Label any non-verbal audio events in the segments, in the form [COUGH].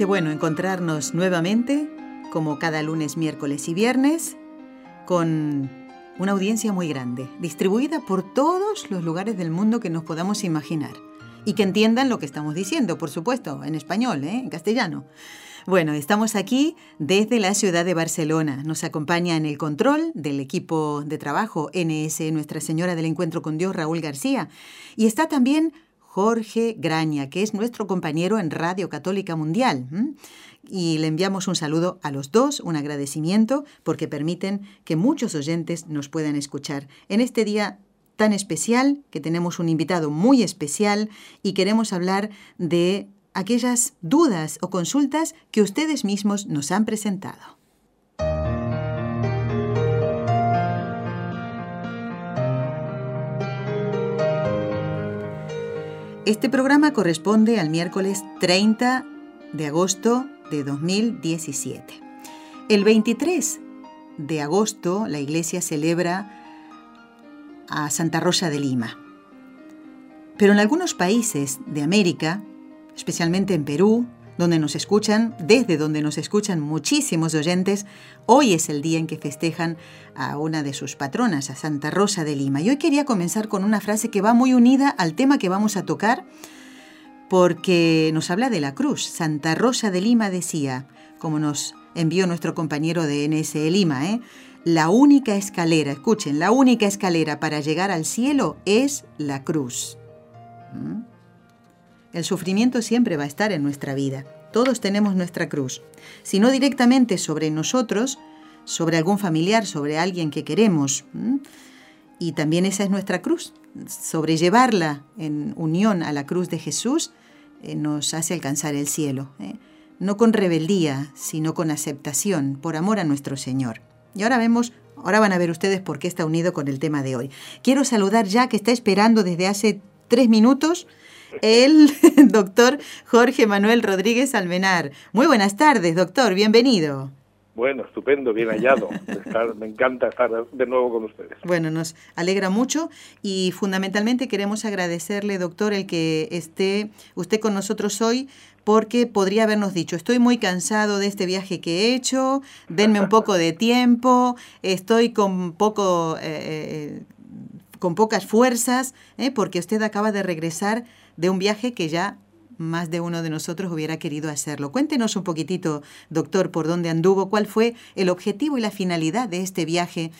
Qué bueno encontrarnos nuevamente, como cada lunes, miércoles y viernes, con una audiencia muy grande, distribuida por todos los lugares del mundo que nos podamos imaginar. Y que entiendan lo que estamos diciendo, por supuesto, en español, ¿eh? en castellano. Bueno, estamos aquí desde la ciudad de Barcelona. Nos acompaña en el control del equipo de trabajo NS Nuestra Señora del Encuentro con Dios, Raúl García. Y está también Jorge Graña, que es nuestro compañero en Radio Católica Mundial. Y le enviamos un saludo a los dos, un agradecimiento, porque permiten que muchos oyentes nos puedan escuchar en este día tan especial, que tenemos un invitado muy especial y queremos hablar de aquellas dudas o consultas que ustedes mismos nos han presentado. Este programa corresponde al miércoles 30 de agosto de 2017. El 23 de agosto la iglesia celebra a Santa Rosa de Lima. Pero en algunos países de América especialmente en Perú, donde nos escuchan, desde donde nos escuchan muchísimos oyentes, hoy es el día en que festejan a una de sus patronas, a Santa Rosa de Lima. Y hoy quería comenzar con una frase que va muy unida al tema que vamos a tocar, porque nos habla de la cruz. Santa Rosa de Lima decía, como nos envió nuestro compañero de NSE Lima, ¿eh? la única escalera, escuchen, la única escalera para llegar al cielo es la cruz. ¿Mm? El sufrimiento siempre va a estar en nuestra vida. Todos tenemos nuestra cruz. Si no directamente sobre nosotros, sobre algún familiar, sobre alguien que queremos. Y también esa es nuestra cruz. Sobrellevarla en unión a la cruz de Jesús eh, nos hace alcanzar el cielo. ¿eh? No con rebeldía, sino con aceptación, por amor a nuestro Señor. Y ahora vemos, ahora van a ver ustedes por qué está unido con el tema de hoy. Quiero saludar ya que está esperando desde hace tres minutos el [LAUGHS] doctor Jorge Manuel Rodríguez Almenar. Muy buenas tardes, doctor, bienvenido. Bueno, estupendo, bien hallado. me encanta estar de nuevo con ustedes. Bueno, nos alegra mucho y fundamentalmente queremos agradecerle, doctor, el que esté usted con nosotros hoy porque podría habernos dicho, estoy muy cansado de este viaje que he hecho, denme un poco de tiempo, estoy con poco... Eh, eh, con pocas fuerzas, ¿eh? porque usted acaba de regresar de un viaje que ya más de uno de nosotros hubiera querido hacerlo. Cuéntenos un poquitito, doctor, por dónde anduvo, cuál fue el objetivo y la finalidad de este viaje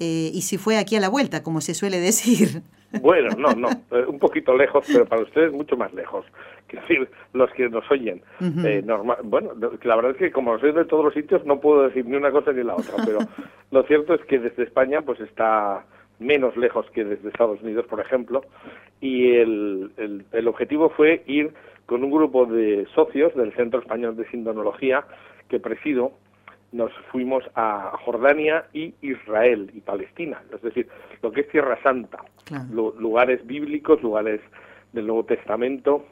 eh, y si fue aquí a la vuelta, como se suele decir. Bueno, no, no, eh, un poquito lejos, pero para ustedes mucho más lejos. Es decir, los que nos oyen. normal, bueno, la verdad es que como soy de todos los sitios no puedo decir ni una cosa ni la otra, pero [LAUGHS] lo cierto es que desde España pues está menos lejos que desde Estados Unidos, por ejemplo, y el, el, objetivo fue ir con un grupo de socios del Centro Español de Sindonología que presido, nos fuimos a Jordania y Israel y Palestina, es decir, lo que es Tierra Santa, lugares bíblicos, lugares del Nuevo Testamento,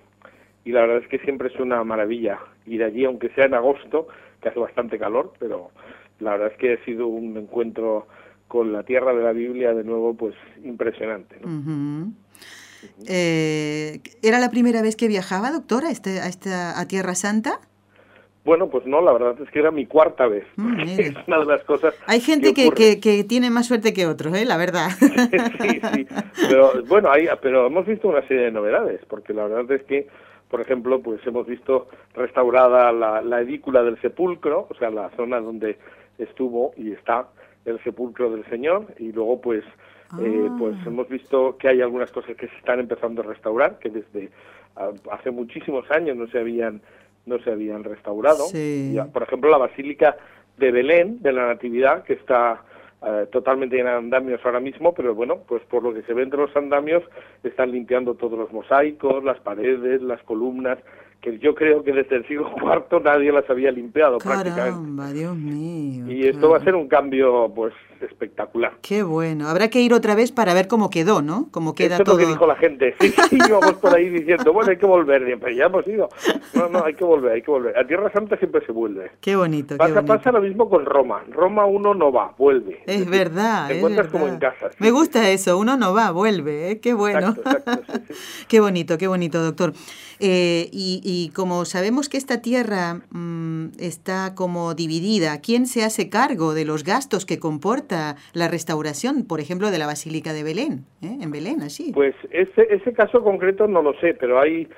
y la verdad es que siempre es una maravilla ir allí, aunque sea en agosto, que hace bastante calor, pero la verdad es que ha sido un encuentro con la tierra de la Biblia de nuevo, pues impresionante. Eh, ¿Era la primera vez que viajaba, doctora, a, este, a, esta, a Tierra Santa? Bueno, pues no, la verdad es que era mi cuarta vez. Mm, es una de las cosas. Hay gente que, que, tiene más suerte que otros, ¿eh? la verdad. [LAUGHS] sí, sí. Pero bueno, hay, pero hemos visto una serie de novedades, porque la verdad es que, por ejemplo, pues hemos visto restaurada la, la edícula del sepulcro, o sea, la zona donde estuvo y está el sepulcro del Señor y luego pues eh, ah. pues hemos visto que hay algunas cosas que se están empezando a restaurar que desde ah, hace muchísimos años no se habían no se habían restaurado por ejemplo la basílica de Belén de la Natividad que está eh, totalmente en andamios ahora mismo, pero bueno, pues por lo que se ve entre los andamios están limpiando todos los mosaicos, las paredes, las columnas, que yo creo que desde el siglo [LAUGHS] IV nadie las había limpiado Caramba, Dios mío. Y esto va a ser un cambio pues espectacular. Qué bueno. Habrá que ir otra vez para ver cómo quedó, ¿no? Cómo queda Eso todo. es lo que dijo la gente. Sí, [LAUGHS] sí, íbamos por ahí diciendo, bueno, hay que volver. Pero ya hemos ido. No, no, hay que volver, hay que volver. A Tierra Santa siempre se vuelve. Qué bonito, pasa, qué bonito. Pasa lo mismo con Roma. Roma uno no va, vuelve. Es, verdad. Te es encuentras verdad. como en casa. Me gusta eso, uno no va, vuelve, ¿eh? Qué bueno. Exacto, exacto, sí, sí. [LAUGHS] qué bonito, qué bonito, doctor. Eh, y, y, como sabemos que esta tierra mmm, está como dividida, ¿quién se hace cargo de los gastos que comporta la restauración, por ejemplo, de la Basílica de Belén? ¿eh? En Belén, así. Pues ese, ese caso concreto no lo sé, pero hay,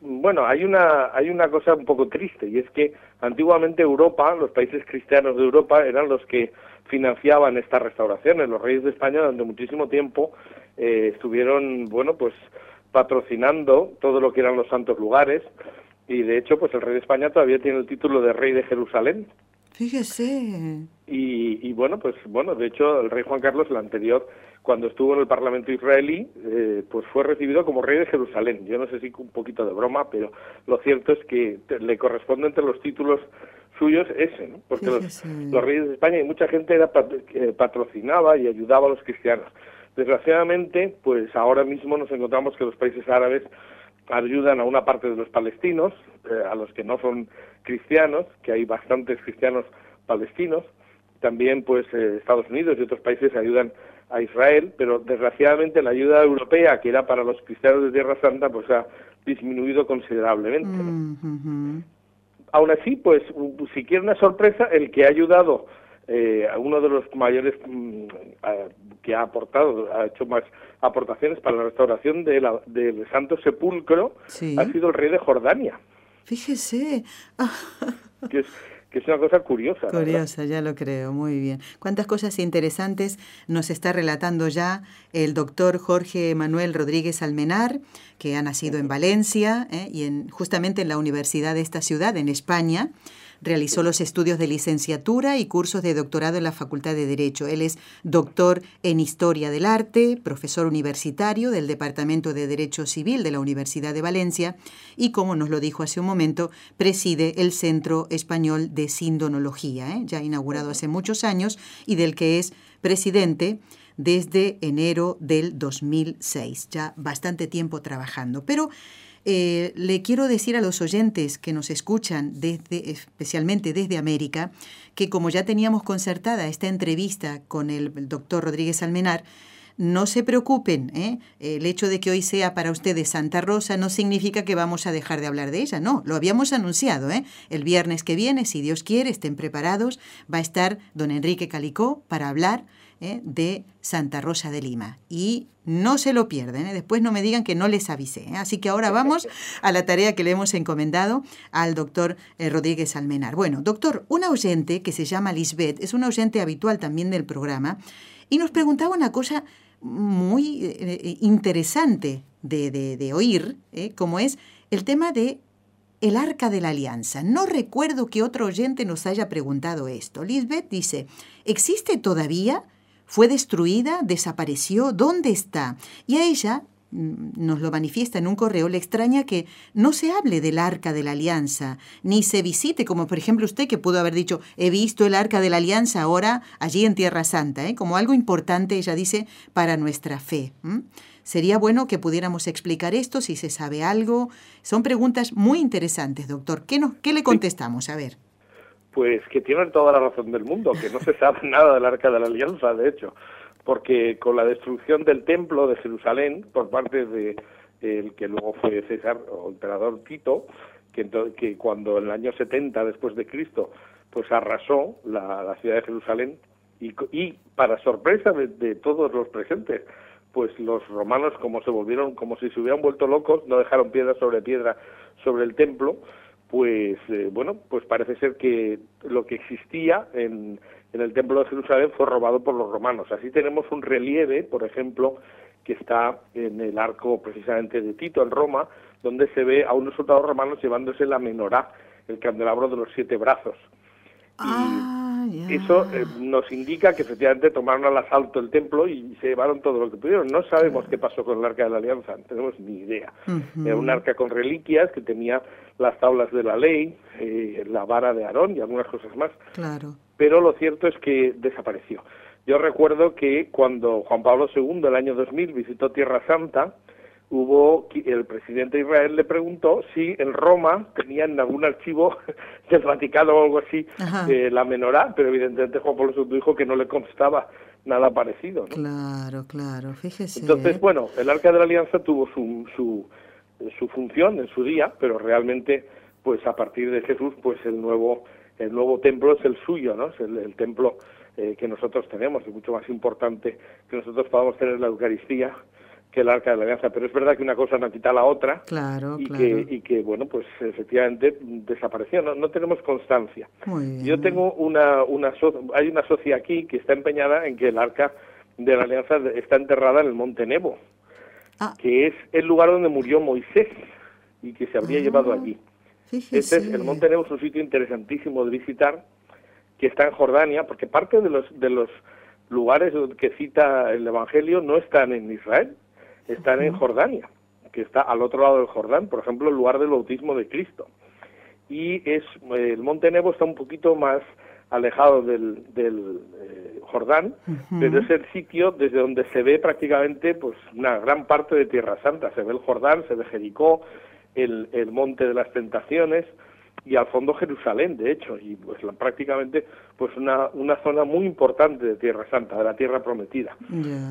bueno, hay una, hay una cosa un poco triste y es que antiguamente Europa, los países cristianos de Europa eran los que financiaban estas restauraciones. Los reyes de España durante muchísimo tiempo eh, estuvieron, bueno, pues patrocinando todo lo que eran los santos lugares y de hecho pues el rey de España todavía tiene el título de rey de Jerusalén. Fíjese. Y, y bueno, pues bueno, de hecho el rey Juan Carlos, el anterior, cuando estuvo en el Parlamento israelí, eh, pues fue recibido como rey de Jerusalén. Yo no sé si un poquito de broma, pero lo cierto es que te, le corresponde entre los títulos suyos ese, ¿no? Porque los, los, reyes de España y mucha gente era eh, patrocinaba y ayudaba a los cristianos. Desgraciadamente, pues ahora mismo nos encontramos que los países árabes ayudan a una parte de los palestinos, eh, a los que no son cristianos, que hay bastantes cristianos palestinos. También, pues, eh, Estados Unidos y otros países ayudan a Israel, pero desgraciadamente la ayuda europea, que era para los cristianos de Tierra Santa, pues ha disminuido considerablemente. ¿no? Mm -hmm. Aún así, pues, si quiere una sorpresa, el que ha ayudado eh, uno de los mayores mm, a, que ha aportado, ha hecho más aportaciones para la restauración de la, del Santo Sepulcro, sí. ha sido el rey de Jordania. Fíjese. [LAUGHS] que, es, que es una cosa curiosa. Curiosa, ¿verdad? ya lo creo, muy bien. Cuántas cosas interesantes nos está relatando ya el doctor Jorge Manuel Rodríguez Almenar, que ha nacido en Valencia ¿eh? y en, justamente en la universidad de esta ciudad, en España. Realizó los estudios de licenciatura y cursos de doctorado en la Facultad de Derecho. Él es doctor en Historia del Arte, profesor universitario del Departamento de Derecho Civil de la Universidad de Valencia y, como nos lo dijo hace un momento, preside el Centro Español de Sindonología, ¿eh? ya inaugurado hace muchos años y del que es presidente desde enero del 2006. Ya bastante tiempo trabajando. Pero eh, le quiero decir a los oyentes que nos escuchan, desde, especialmente desde América, que como ya teníamos concertada esta entrevista con el, doctor Rodríguez Almenar, no se preocupen, ¿eh? el hecho de que hoy sea para ustedes Santa Rosa no significa que vamos a dejar de hablar de ella, no, lo habíamos anunciado. ¿eh? El viernes que viene, si Dios quiere, estén preparados, va a estar don Enrique Calicó para hablar ¿eh? de Santa Rosa de Lima. Y no se lo pierden, ¿eh? después no me digan que no les avisé. ¿eh? Así que ahora vamos a la tarea que le hemos encomendado al doctor Rodríguez Almenar. Bueno, doctor, una oyente que se llama Lisbeth, es una oyente habitual también del programa, y nos preguntaba una cosa muy interesante de, de, oír, como es el tema de el arca de la alianza. No recuerdo que otro oyente nos haya preguntado esto. Lisbeth dice, ¿existe todavía? ¿Fue destruida? ¿Desapareció? ¿Dónde está? Y a ella nos lo manifiesta en un correo, le extraña que no se hable del arca de la alianza, ni se visite, como por ejemplo usted que pudo haber dicho, he visto el arca de la alianza ahora allí en Tierra Santa, ¿eh? como algo importante, ella dice, para nuestra fe. ¿Mm? Sería bueno que pudiéramos explicar esto, si se sabe algo. Son preguntas muy interesantes, doctor. ¿Qué, nos, qué le contestamos? A ver. Pues que tienen toda la razón del mundo, que no se sabe [LAUGHS] nada del arca de la alianza, de hecho porque con la destrucción del templo de Jerusalén por parte de el que luego fue César o emperador Tito, que, que cuando en el año 70 después de Cristo pues arrasó la, la ciudad de Jerusalén y, y para sorpresa de, de, todos los presentes pues los romanos como se volvieron como si se hubieran vuelto locos no dejaron piedra sobre piedra sobre el templo pues eh, bueno pues parece ser que lo que existía en en el Templo de Jerusalén fue robado por los romanos. Así tenemos un relieve, por ejemplo, que está en el arco precisamente de Tito, en Roma, donde se ve a unos soldados romanos llevándose la menorá, el candelabro de los siete brazos. Ah, eso eh, nos indica que efectivamente tomaron al asalto el templo y se llevaron todo lo que pudieron. No sabemos qué pasó con el arca de la alianza, no tenemos ni idea. Era un arca con reliquias que tenía las tablas de la ley, eh, la vara de Aarón y algunas cosas más. Claro. Pero lo cierto es que desapareció. Yo recuerdo que cuando Juan Pablo II, el año 2000, visitó Tierra Santa, hubo el presidente de Israel le preguntó si en Roma tenían algún archivo [LAUGHS] del Vaticano o algo así eh, la menorá, pero evidentemente Juan Pablo II dijo que no le constaba nada parecido. Claro, claro, fíjese. Entonces, bueno, el Arca de la Alianza tuvo su, su, su función en su día, pero realmente, pues a partir de Jesús, pues el nuevo el nuevo templo es el suyo, ¿no? Es el, templo eh, que nosotros tenemos, es mucho más importante que nosotros podamos tener la Eucaristía que el arca de la alianza, pero es verdad que una cosa no quita la otra claro, y, claro. Que, y que, bueno, pues efectivamente desapareció, no, no tenemos constancia. Yo tengo una, una hay una socia aquí que está empeñada en que el arca de la alianza está enterrada en el Monte Nebo, ah. que es el lugar donde murió Moisés y que se habría llevado ah, allí. Este es, el Monte Nebo es un sitio interesantísimo de visitar, que está en Jordania, porque parte de los, de los lugares que cita el Evangelio no están en Israel, están en Jordania, que está al otro lado del Jordán, por ejemplo, el lugar del bautismo de Cristo. Y es el Monte Nebo está un poquito más alejado del, del eh, Jordán, pero es el sitio desde donde se ve prácticamente pues una gran parte de Tierra Santa. Se ve el Jordán, se ve Jericó, el, el Monte de las Tentaciones, y al fondo Jerusalén, de hecho, y pues prácticamente pues una, una zona muy importante de Tierra Santa, de la Tierra Prometida.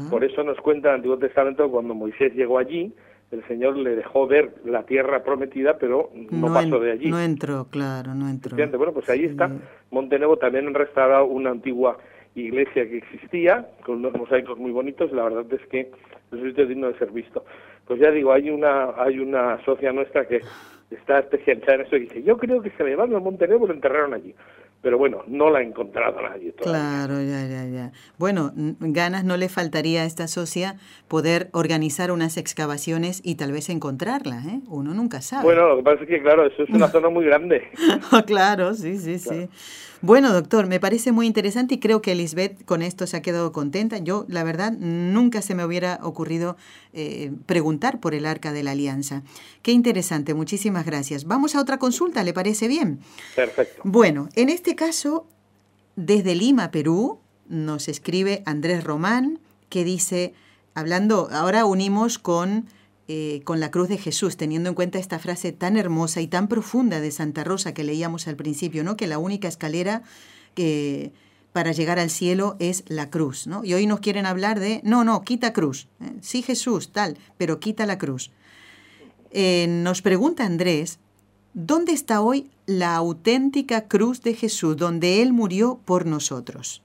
Por eso nos cuenta el Antiguo Testamento cuando Moisés llegó allí, el Señor le dejó ver la Tierra Prometida, pero no, pasó de allí. No entró, claro, no entró. Bueno, pues ahí está. Montenegro también han restaurado una antigua iglesia que existía, con unos mosaicos muy bonitos, la verdad es que es un sitio digno de ser visto. Pues ya digo, hay una, hay una socia nuestra que está especializada en eso y dice, yo creo que se llevaron a Montenegro y lo enterraron allí. Pero bueno, no la ha encontrado nadie todavía. Claro, ya, ya, ya. Bueno, ganas no le faltaría a esta socia poder organizar unas excavaciones y tal vez encontrarla, ¿eh? Uno nunca sabe. Bueno, lo que pasa es que, claro, eso es una zona muy grande. [LAUGHS] claro, sí, sí, sí. Bueno, doctor, me parece muy interesante y creo que Lisbeth con esto se ha quedado contenta. Yo, la verdad, nunca se me hubiera ocurrido eh, preguntar por el Arca de la Alianza. Qué interesante, muchísimas gracias. Vamos a otra consulta, ¿le parece bien? Perfecto. Bueno, en este caso, desde Lima, Perú, nos escribe Andrés Román, que dice, hablando, ahora unimos con eh, con la cruz de Jesús, teniendo en cuenta esta frase tan hermosa y tan profunda de Santa Rosa que leíamos al principio, ¿no? que la única escalera que, para llegar al cielo es la cruz. ¿no? Y hoy nos quieren hablar de, no, no, quita cruz. ¿eh? Sí Jesús, tal, pero quita la cruz. Eh, nos pregunta Andrés, ¿dónde está hoy la auténtica cruz de Jesús, donde Él murió por nosotros?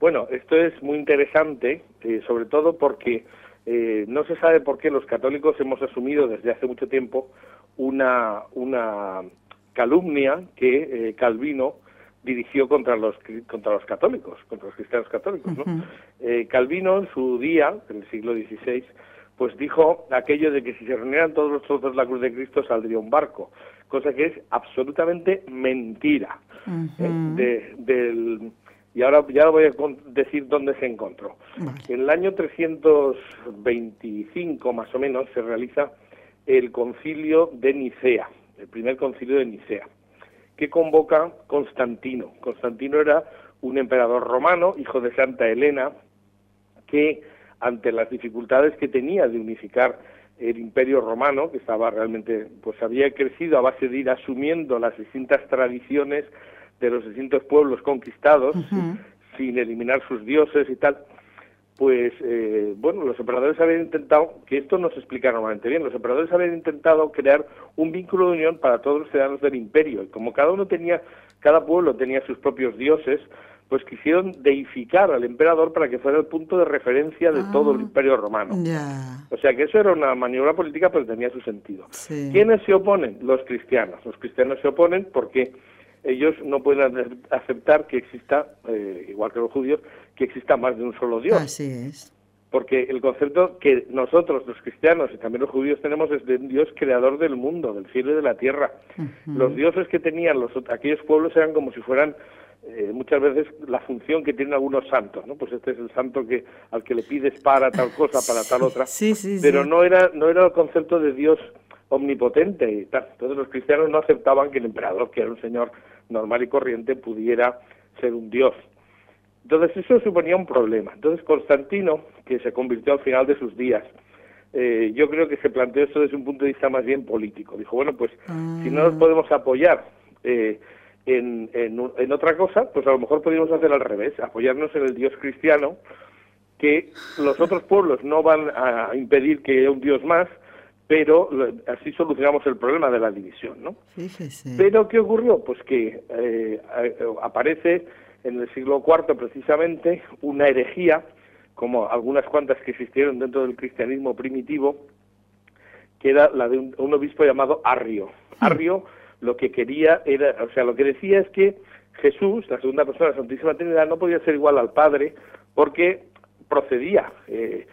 Bueno, esto es muy interesante, sobre todo porque eh, no se sabe por qué los católicos hemos asumido desde hace mucho tiempo una, una calumnia que eh, Calvino dirigió contra los contra los católicos, contra los cristianos católicos. Eh, Calvino en su día, en el siglo XVI, pues dijo aquello de que si se reunieran todos los trozos de la cruz de Cristo saldría un barco, cosa que es absolutamente mentira. del, y ahora ya voy a decir dónde se encontró. En el año 325 más o menos se realiza el concilio de Nicea, el primer concilio de Nicea, que convoca Constantino. Constantino era un emperador romano, hijo de Santa Elena, que ante las dificultades que tenía de unificar el imperio romano, que estaba realmente, pues había crecido a base de ir asumiendo las distintas tradiciones de los distintos pueblos conquistados, sin eliminar sus dioses y tal, pues eh, bueno, los emperadores habían intentado, que esto no se explica normalmente bien, los emperadores habían intentado crear un vínculo de unión para todos los ciudadanos del imperio, y como cada uno tenía, cada pueblo tenía sus propios dioses, pues quisieron deificar al emperador para que fuera el punto de referencia de todo el ah, imperio romano. O sea que eso era una maniobra política, pero tenía su sentido. ¿Quiénes se oponen? Los cristianos. Los cristianos se oponen porque ellos no pueden aceptar que exista, eh, igual que los judíos, que exista más de un solo Dios. Así es. Porque el concepto que nosotros, los cristianos y también los judíos tenemos es de un Dios creador del mundo, del cielo y de la tierra. Los dioses que tenían los, aquellos pueblos eran como si fueran eh, muchas veces la función que tienen algunos santos, ¿no? Pues este es el santo que al que le pides para tal cosa, para tal otra. Sí, sí, Pero no era no era el concepto de Dios omnipotente y tal. Entonces los cristianos no aceptaban que el emperador, que era un señor normal y corriente, pudiera ser un dios. Entonces eso suponía un problema. Entonces Constantino, que se convirtió al final de sus días, eh, yo creo que se planteó esto desde un punto de vista más bien político. Dijo, bueno, pues si no nos ah. podemos apoyar eh, en, en, otra cosa, pues a lo mejor podríamos hacer al revés, apoyarnos en el Dios cristiano, que los otros pueblos no van a impedir que haya un Dios más, pero así solucionamos el problema de la división, ¿no? Pero ¿qué ocurrió? Pues que eh, aparece en el siglo IV precisamente una herejía, como algunas cuantas que existieron dentro del cristianismo primitivo, que era la de un, obispo llamado Arrio. Hmm. Arrio lo que quería era, o sea, lo que decía es que Jesús, la segunda persona de la Santísima Trinidad, no podía ser igual al Padre porque procedía eh,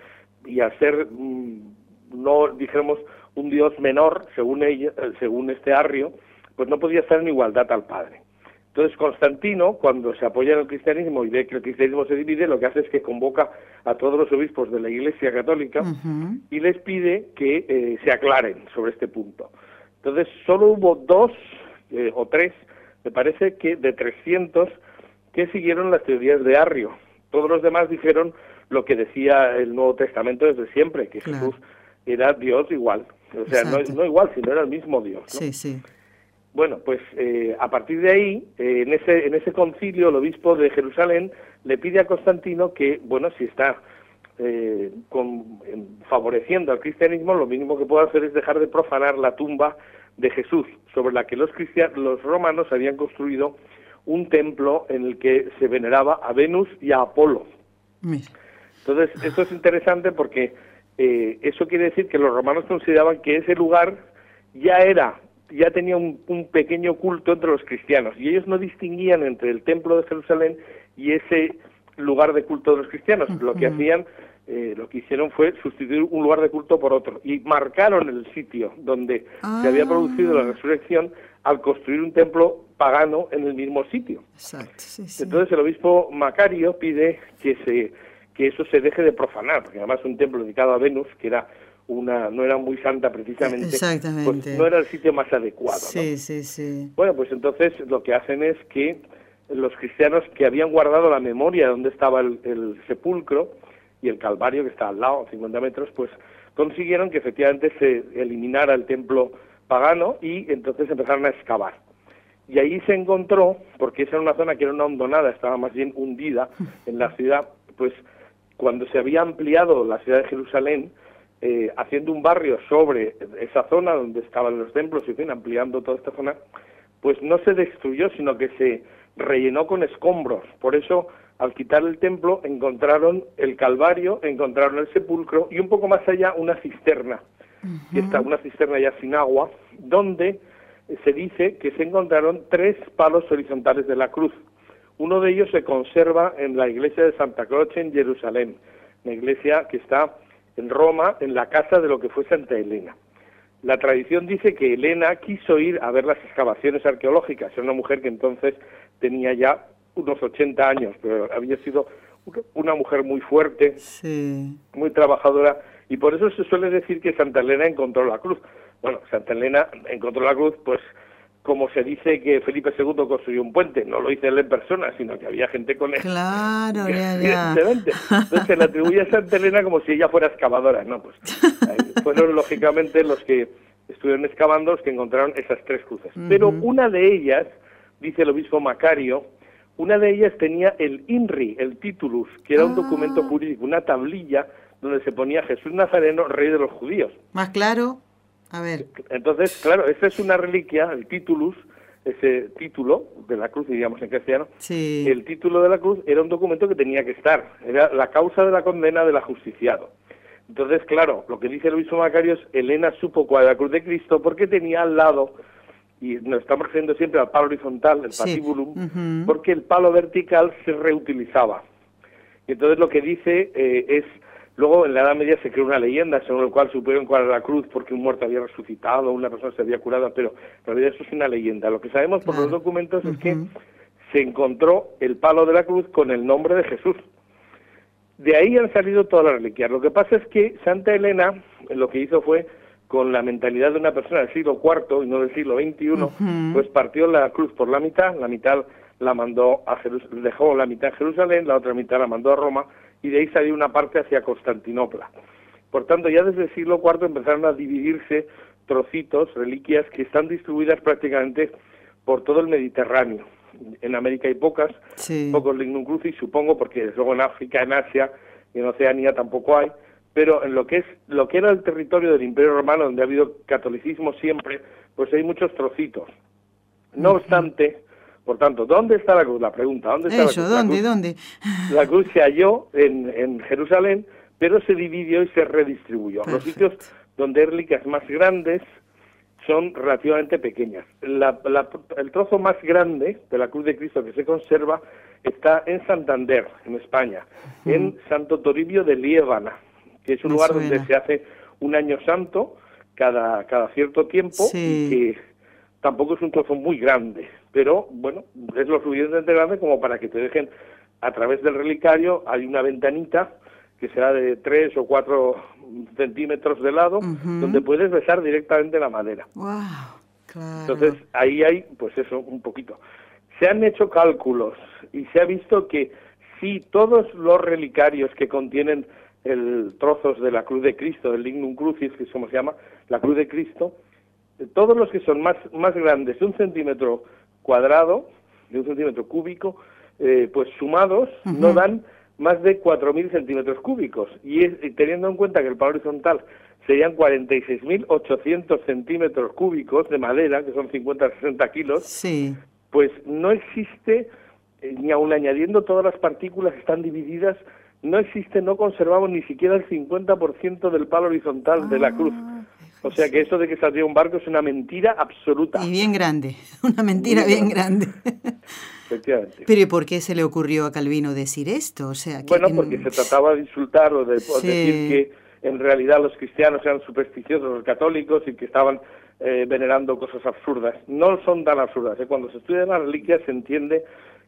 y al ser mm, no dijéramos un Dios menor según ella, según este Arrio, pues no podía estar en igualdad al Padre. Entonces Constantino, cuando se apoya en el cristianismo y ve que el cristianismo se divide, lo que hace es que convoca a todos los obispos de la Iglesia Católica y les pide que eh, se aclaren sobre este punto. Entonces solo hubo dos eh, o tres, me parece que de 300 que siguieron las teorías de Arrio. Todos los demás dijeron lo que decía el Nuevo Testamento desde siempre, que Jesús era Dios igual. O sea, no, no, igual, sino era el mismo Dios. Sí, sí. Bueno, pues eh, a partir de ahí, eh, en, ese, en ese concilio, el obispo de Jerusalén le pide a Constantino que, bueno, si está eh, favoreciendo al cristianismo, lo mínimo que puede hacer es dejar de profanar la tumba de Jesús, sobre la que los, cristianos, los romanos habían construido un templo en el que se veneraba a Venus y a Apolo. Entonces, esto es interesante porque eso quiere decir que los romanos consideraban que ese lugar ya era ya tenía un, pequeño culto entre los cristianos y ellos no distinguían entre el templo de Jerusalén y ese lugar de culto de los cristianos. Lo que hacían, eh, lo que hicieron fue sustituir un lugar de culto por otro y marcaron el sitio donde se había producido la ah. resurrección al construir un templo pagano en el mismo sitio. Entonces el obispo Macario pide que se que eso se deje de profanar, porque además un templo dedicado a Venus, que era una no era muy santa precisamente, pues no era el sitio más adecuado. Sí, sí, sí. Bueno, pues entonces lo que hacen es que los cristianos que habían guardado la memoria de donde estaba el, sepulcro y el calvario que está al lado, 50 metros, pues consiguieron que efectivamente se eliminara el templo pagano y entonces empezaron a excavar. Y ahí se encontró, porque esa era una zona que era una hondonada, estaba más bien hundida en la ciudad, pues cuando se había ampliado la ciudad de Jerusalén, eh, haciendo un barrio sobre esa zona donde estaban los templos y fin, ampliando toda esta zona, pues no se destruyó, sino que se rellenó con escombros. Por eso, al quitar el templo, encontraron el Calvario, encontraron el sepulcro y un poco más allá una cisterna, que está una cisterna ya sin agua, donde se dice que se encontraron tres palos horizontales de la cruz. Uno de ellos se conserva en la iglesia de Santa Croce en Jerusalén, una iglesia que está en Roma, en la casa de lo que fue Santa Elena. La tradición dice que Elena quiso ir a ver las excavaciones arqueológicas. Era una mujer que entonces tenía ya unos 80 años, pero había sido una mujer muy fuerte, muy trabajadora, y por eso se suele decir que Santa Elena encontró la cruz. Bueno, Santa Elena encontró la cruz, pues como se dice que Felipe II construyó un puente, no lo hice él en persona, sino que había gente con él. Claro, [LAUGHS] Evidentemente. Entonces se le atribuye a Santa Elena como si ella fuera excavadora, ¿no? Pues fueron lógicamente los que estuvieron excavando los que encontraron esas tres cruces. Pero una de ellas, dice el obispo Macario, una de ellas tenía el INRI, el titulus, que era un documento ah. jurídico, una tablilla donde se ponía Jesús Nazareno, rey de los judíos. Más claro. A ver. Entonces, claro, esa es una reliquia, el titulus, ese título de la cruz, diríamos en castellano, sí. el título de la cruz era un documento que tenía que estar, era la causa de la condena del ajusticiado. Entonces, claro, lo que dice el obispo Macario es, Elena supo cuál era la cruz de Cristo porque tenía al lado, y nos estamos refiriendo siempre al palo horizontal, el patibulum, porque el palo vertical se reutilizaba. Y entonces lo que dice eh, es Luego, en la Edad Media se creó una leyenda según la cual supieron cuál era la cruz porque un muerto había resucitado, una persona se había curado, pero en realidad eso es una leyenda. Lo que sabemos por los documentos es que se encontró el palo de la cruz con el nombre de Jesús. De ahí han salido todas las reliquias. Lo que pasa es que Santa Elena lo que hizo fue, con la mentalidad de una persona del siglo IV y no del siglo XXI, pues partió la cruz por la mitad, la mitad la mandó a Jerusalén, dejó la mitad en Jerusalén, la otra mitad la mandó a Roma y de ahí salió una parte hacia Constantinopla. Por tanto, ya desde el siglo IV empezaron a dividirse trocitos, reliquias que están distribuidas prácticamente por todo el Mediterráneo. En América hay pocas, pocos lignum crucis, supongo, porque luego en África, en Asia y en Oceanía tampoco hay, pero en lo que es lo que era el territorio del Imperio Romano, donde ha habido catolicismo siempre, pues hay muchos trocitos. No obstante, por tanto, ¿dónde está la cruz? La pregunta, ¿dónde está la cruz? ¿dónde, dónde? La cruz se halló [LAUGHS] en, en Jerusalén, pero se dividió y se redistribuyó. Los sitios donde hay reliquias más grandes son relativamente pequeñas. el trozo más grande de la cruz de Cristo que se conserva está en Santander, en España, en Santo Toribio de Liébana, que es un lugar donde se hace un año santo cada, cada cierto tiempo y que tampoco es un trozo muy grande, pero bueno, es lo suficientemente grande como para que te dejen a través del relicario, hay una ventanita que será de 3 o 4 centímetros de lado, donde puedes besar directamente la madera. Entonces ahí hay, pues eso, un poquito. Se han hecho cálculos y se ha visto que si todos los relicarios que contienen el trozos de la cruz de Cristo, del lignum crucis, que es como se llama, la cruz de Cristo, todos los que son más, más grandes de un centímetro cuadrado, de un centímetro cúbico, eh, pues sumados no dan más de 4.000 centímetros cúbicos. Y, teniendo en cuenta que el palo horizontal serían 46.800 centímetros cúbicos de madera, que son 50-60 kilos, sí. pues no existe, eh, ni aun añadiendo todas las partículas que están divididas, no existe, no conservamos ni siquiera el 50% del palo horizontal de la cruz. Ah, o sea que eso de que saldría un barco es una mentira absoluta. Y bien grande, [LAUGHS] una mentira bien grande. Efectivamente. Pero ¿y por qué se le ocurrió a Calvino decir esto? O sea, bueno, porque se trataba de insultar o de decir que en realidad los cristianos eran supersticiosos, los católicos, y que estaban eh, venerando cosas absurdas. No son tan absurdas. ¿eh? Cuando se estudian las reliquias se entiende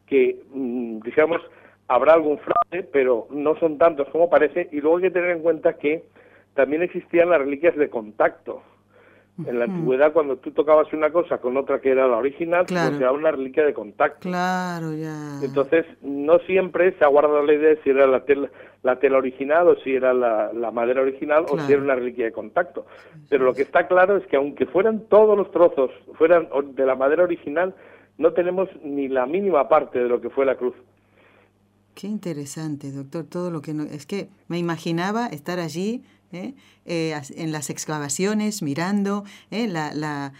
que, mm, digamos, habrá algún fraude, pero no son tantos como parece, y luego hay que tener en cuenta que también existían las reliquias de contacto. En la antigüedad, cuando tú tocabas una cosa con otra que era la original, pues se era una reliquia de contacto. Claro, ya. Entonces, no siempre se ha guardado la idea de si era la tela, la tela original o si era la, madera original o si era una reliquia de contacto. Pero lo que está claro es que aunque fueran todos los trozos, fueran de la madera original, no tenemos ni la mínima parte de lo que fue la cruz. Qué interesante, doctor, todo lo que no... Es que me imaginaba estar allí ¿eh? Eh, en las excavaciones, mirando ¿eh? la,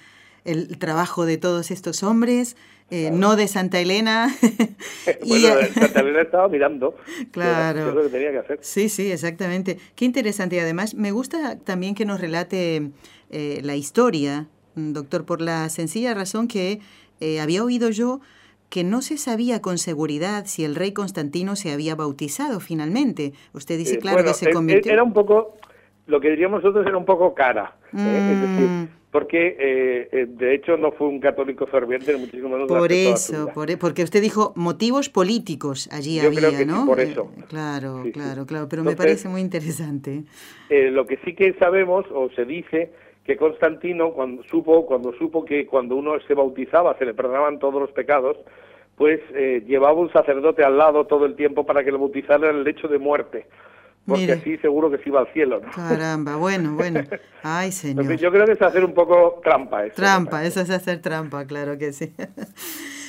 el trabajo de todos estos hombres, no de Santa Elena. [LAUGHS] [LAUGHS] y, [LAUGHS] Santa Elena estaba mirando. Claro. lo que tenía que hacer. Sí, sí, exactamente. Qué interesante. Y además me gusta también que nos relate la historia, doctor, por la sencilla razón que había oído yo que no se sabía con seguridad si el rey Constantino se había bautizado finalmente. Usted dice, claro, que se convirtió. Era un poco, lo que diríamos nosotros era un poco cara. ¿eh? Es decir, mm. porque eh, eh, de hecho no fue un católico ferviente, muchísimo menos Por eso, por, e, porque usted dijo motivos políticos allí había, ¿no? por eso. claro, claro, claro, pero me parece muy interesante. lo que sí que sabemos, o se dice, que Constantino cuando supo cuando supo que cuando uno se bautizaba se le perdonaban todos los pecados pues llevaba un sacerdote al lado todo el tiempo para que lo bautizara en el lecho de muerte porque así seguro que se iba al cielo. ¿no? Caramba, bueno, bueno. Ay, [LAUGHS] señor. yo creo que es hacer un poco trampa. Eso, trampa, eso es hacer trampa, claro que sí. [LAUGHS]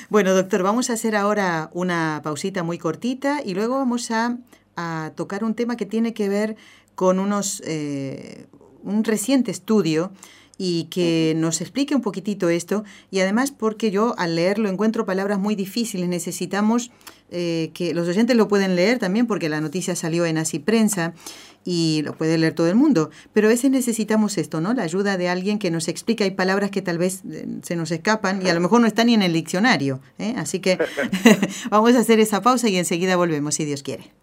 Bueno, doctor, vamos a hacer ahora una pausita muy cortita y luego vamos a, a tocar un tema que tiene que ver con unos, eh, un reciente estudio y que nos explique un poquitito esto y además porque yo al leerlo encuentro palabras muy difíciles, necesitamos eh, que los oyentes lo pueden leer también porque la noticia salió en Así Prensa y lo puede leer todo el mundo, pero a veces necesitamos esto, ¿no? La ayuda de alguien que nos explique, hay palabras que tal vez eh, se nos escapan y a lo mejor no están ni en el diccionario, ¿eh? así que [LAUGHS] [LAUGHS] vamos a hacer esa pausa y enseguida volvemos si Dios quiere.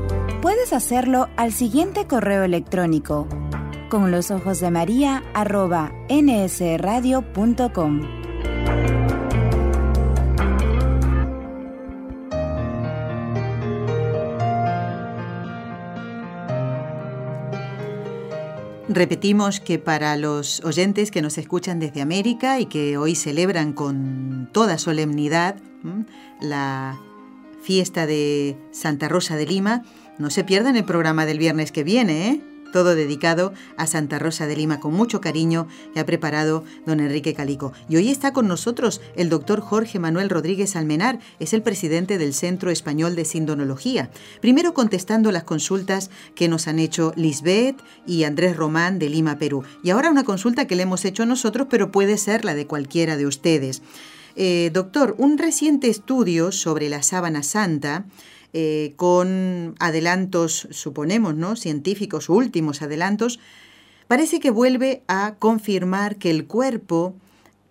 Puedes hacerlo al siguiente correo electrónico con los ojos de María arroba nsradio.com. Repetimos que para los oyentes que nos escuchan desde América y que hoy celebran con toda solemnidad la fiesta de Santa Rosa de Lima, no se pierdan el programa del viernes que viene, ¿eh? todo dedicado a Santa Rosa de Lima con mucho cariño que ha preparado don Enrique Calico. Y hoy está con nosotros el doctor Jorge Manuel Rodríguez Almenar, es el presidente del Centro Español de Sindonología. Primero contestando las consultas que nos han hecho Lisbeth y Andrés Román de Lima, Perú. Y ahora una consulta que le hemos hecho nosotros, pero puede ser la de cualquiera de ustedes. Eh, doctor, un reciente estudio sobre la sábana santa eh, con adelantos, suponemos, ¿no? científicos, últimos adelantos, parece que vuelve a confirmar que el cuerpo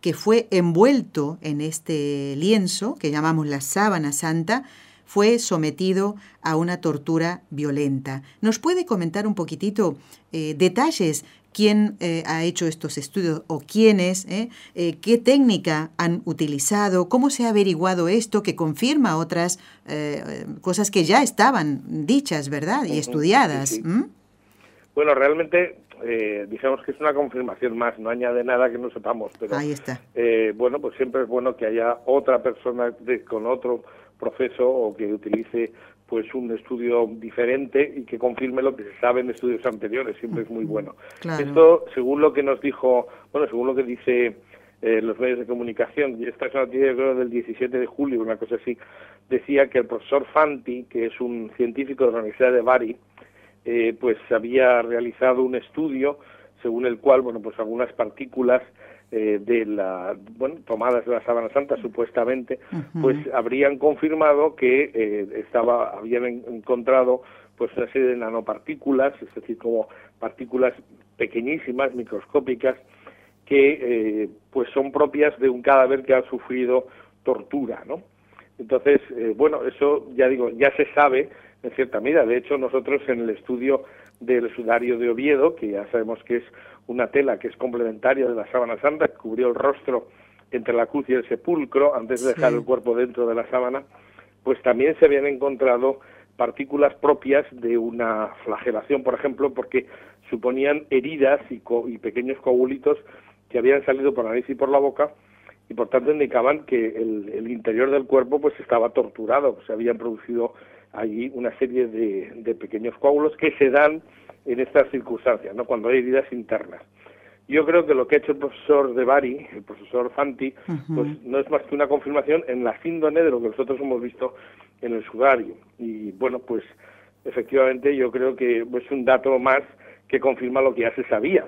que fue envuelto en este lienzo, que llamamos la sábana santa, fue sometido a una tortura violenta. ¿Nos puede comentar un poquitito eh, detalles quién eh, ha hecho estos estudios o quiénes, eh, eh, qué técnica han utilizado, cómo se ha averiguado esto que confirma otras cosas que ya estaban dichas, ¿verdad? Y estudiadas. Bueno, realmente digamos que es una confirmación más, no añade nada que no sepamos, pero Ahí está. bueno, pues siempre es bueno que haya otra persona con otro proceso o que utilice pues un estudio diferente y que confirme lo que se sabe en estudios anteriores, siempre es muy bueno. Esto, según lo que nos dijo, bueno, según lo que dice eh, los medios de comunicación, esta es una noticia creo del 17 de julio, una cosa así, decía que el profesor Fanti, que es un científico de la Universidad de Bari, eh, pues había realizado un estudio según el cual, bueno, pues algunas partículas eh, de la, bueno, tomadas de la sábana santa supuestamente, pues habrían confirmado que eh, estaba, habían encontrado pues una serie de nanopartículas, es decir, como partículas pequeñísimas, microscópicas, que eh, pues son propias de un cadáver que ha sufrido tortura, ¿no? Entonces, bueno, eso ya digo, ya se sabe en cierta medida. De hecho, nosotros en el estudio del sudario de Oviedo, que ya sabemos que es una tela que es complementaria de la sábana santa, que cubrió el rostro entre la cruz y el sepulcro antes de dejar el cuerpo dentro de la sábana, pues también se habían encontrado partículas propias de una flagelación, por ejemplo, porque suponían heridas y, y pequeños coagulitos que habían salido por la nariz y por la boca y por tanto indicaban que el, el interior del cuerpo pues estaba torturado, se habían producido allí una serie de, de pequeños coágulos que se dan en estas circunstancias, ¿no? cuando hay heridas internas. Yo creo que lo que ha hecho el profesor de Bari, el profesor Fanti, pues no es más que una confirmación en la síndrome de lo que nosotros hemos visto en el sudario. Y bueno, pues efectivamente yo creo que es un dato más que confirma lo que ya se sabía.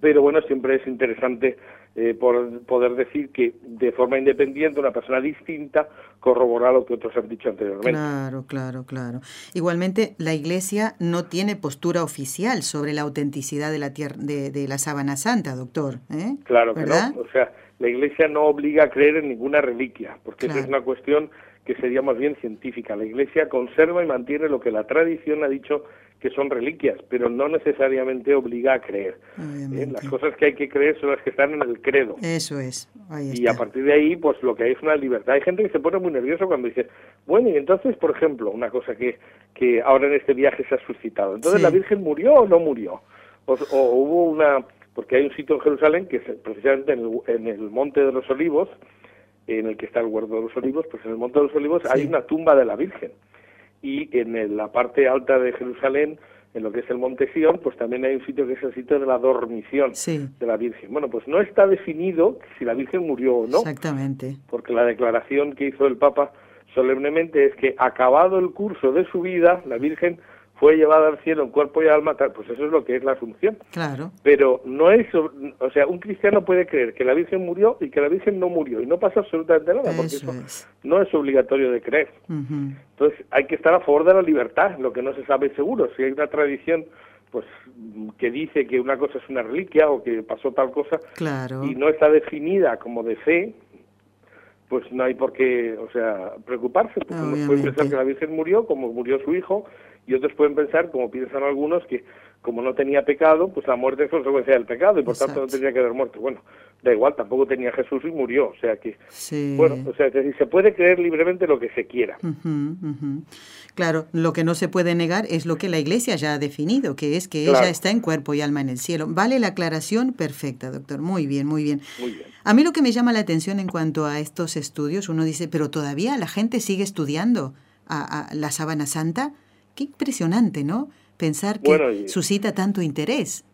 Pero bueno, siempre es interesante eh, por poder decir que de forma independiente una persona distinta corrobora lo que otros han dicho anteriormente. Claro, claro, claro. Igualmente, la Iglesia no tiene postura oficial sobre la autenticidad de la tierra, de, la sábana santa, doctor. ¿eh? Claro que no. O sea, la Iglesia no obliga a creer en ninguna reliquia, porque esa es una cuestión que sería más bien científica. La Iglesia conserva y mantiene lo que la tradición ha dicho que son reliquias, pero no necesariamente obliga a creer. ¿Eh? Las cosas que hay que creer son las que están en el credo. Eso es. y a partir de ahí, pues lo que hay es una libertad. Hay gente que se pone muy nervioso cuando dice, bueno, y entonces, por ejemplo, una cosa que, que ahora en este viaje se ha suscitado. Entonces, ¿la Virgen murió o no murió? O, hubo una... Porque hay un sitio en Jerusalén que es precisamente en el, en el Monte de los Olivos, en el que está el Huerto de los Olivos, pues en el Monte de los Olivos hay una tumba de la Virgen y en la parte alta de Jerusalén, en lo que es el Monte Sion, pues también hay un sitio que es el sitio de la dormición de la Virgen. Bueno, pues no está definido si la Virgen murió o no. Exactamente. Porque la declaración que hizo el Papa solemnemente es que acabado el curso de su vida, la Virgen fue llevada al cielo en cuerpo y alma, pues eso es lo que es la Asunción. Claro. Pero no es, o sea, un cristiano puede creer que la Virgen murió y que la Virgen no murió y no pasa absolutamente nada, porque eso, no es obligatorio de creer. Entonces hay que estar a favor de la libertad, lo que no se sabe seguro. Si hay una tradición pues que dice que una cosa es una reliquia o que pasó tal cosa claro. y no está definida como de fe, pues no hay por qué, o sea, preocuparse, porque uno puede pensar que la Virgen murió como murió su hijo y otros pueden pensar, como piensan algunos, que como no tenía pecado, pues la muerte es consecuencia del pecado y por tanto no tenía que haber muerto. Bueno, da igual, tampoco tenía Jesús y murió, o sea que, bueno, o sea, que se puede creer libremente lo que se quiera. Claro, lo que no se puede negar es lo que la Iglesia ya ha definido, que es que ella está en cuerpo y alma en el cielo. Vale la aclaración perfecta, doctor. Muy bien, muy bien. Muy bien. A mí lo que me llama la atención en cuanto a estos estudios, uno dice, pero todavía la gente sigue estudiando a, la sábana santa. Qué impresionante, ¿no? Pensar que suscita tanto interés.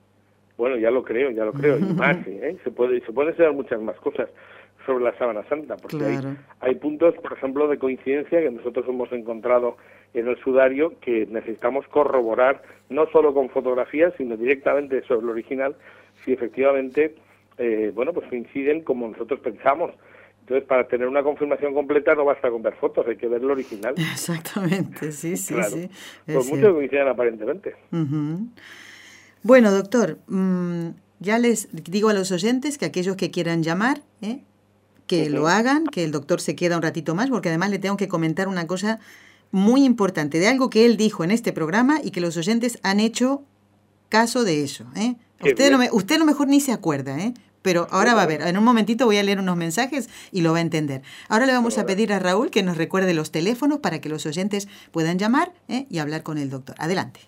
Bueno, ya lo creo, ya lo creo, [LAUGHS] y más, ¿eh? se puede se pueden ser muchas más cosas sobre la sábana santa, porque hay, hay, puntos, por ejemplo, de coincidencia que nosotros hemos encontrado en el sudario que necesitamos corroborar, no solo con fotografías, sino directamente sobre el original, si efectivamente, eh, bueno, pues coinciden como nosotros pensamos. Entonces, para tener una confirmación completa no basta con ver fotos, hay que ver el original. [LAUGHS] Exactamente, sí, sí, sí. Pues muchos coinciden aparentemente. Bueno, doctor, mm, ya les digo a los oyentes que aquellos que quieran llamar, ¿eh? que lo hagan, que el doctor se queda un ratito más, porque además le tengo que comentar una cosa muy importante, de algo que él dijo en este programa y que los oyentes han hecho caso de eso. ¿eh? Usted, lo, usted a lo mejor ni se acuerda, ¿eh? Pero ahora va a ver, en un momentito voy a leer unos mensajes y lo va a entender. Ahora le vamos a pedir a Raúl que nos recuerde los teléfonos para que los oyentes puedan llamar ¿eh? y hablar con el doctor. Adelante.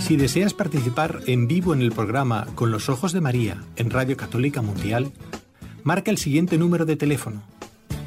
Si deseas participar en vivo en el programa Con los Ojos de María en Radio Católica Mundial, marca el siguiente número de teléfono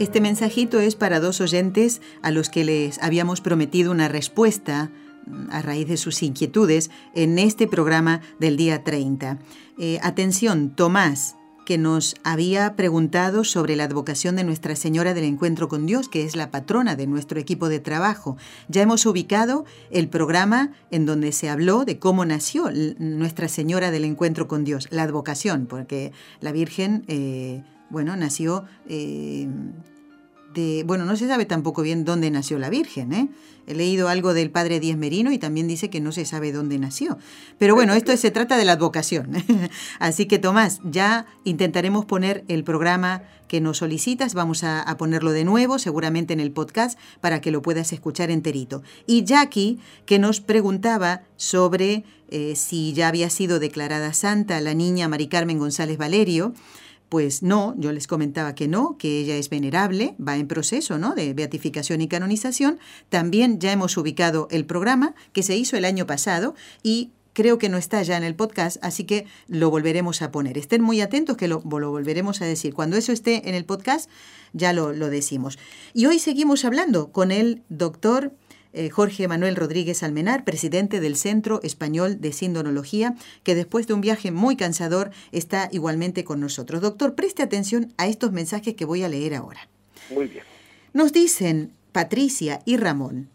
Este mensajito es para dos oyentes a los que les habíamos prometido una respuesta mm, a raíz de sus inquietudes en este programa del día 30. Eh, atención, Tomás, que nos había preguntado sobre la advocación de Nuestra Señora del Encuentro con Dios, que es la patrona de nuestro equipo de trabajo. Ya hemos ubicado el programa en donde se habló de cómo nació Nuestra Señora del Encuentro con Dios, la advocación, porque la Virgen... Eh, bueno, nació eh, de, bueno, no se sabe tampoco bien dónde nació la Virgen, ¿eh? He leído algo del padre Díez Merino y también dice que no se sabe dónde nació. Pero bueno, esto se trata de la advocación. [LAUGHS] Así que Tomás, ya intentaremos poner el programa que nos solicitas, vamos a, ponerlo de nuevo, seguramente en el podcast, para que lo puedas escuchar enterito. Y Jackie, que nos preguntaba sobre eh, si ya había sido declarada santa la niña Mari Carmen González Valerio, pues no, yo les comentaba que no, que ella es venerable, va en proceso ¿no? de beatificación y canonización. También ya hemos ubicado el programa que se hizo el año pasado y creo que no está ya en el podcast, así que lo volveremos a poner. Estén muy atentos que lo, volveremos a decir. Cuando eso esté en el podcast, ya lo, lo decimos. Y hoy seguimos hablando con el doctor eh, Jorge Manuel Rodríguez Almenar, presidente del Centro Español de Sindonología, que después de un viaje muy cansador está igualmente con nosotros. Doctor, preste atención a estos mensajes que voy a leer ahora. Muy bien. Nos dicen Patricia y Ramón.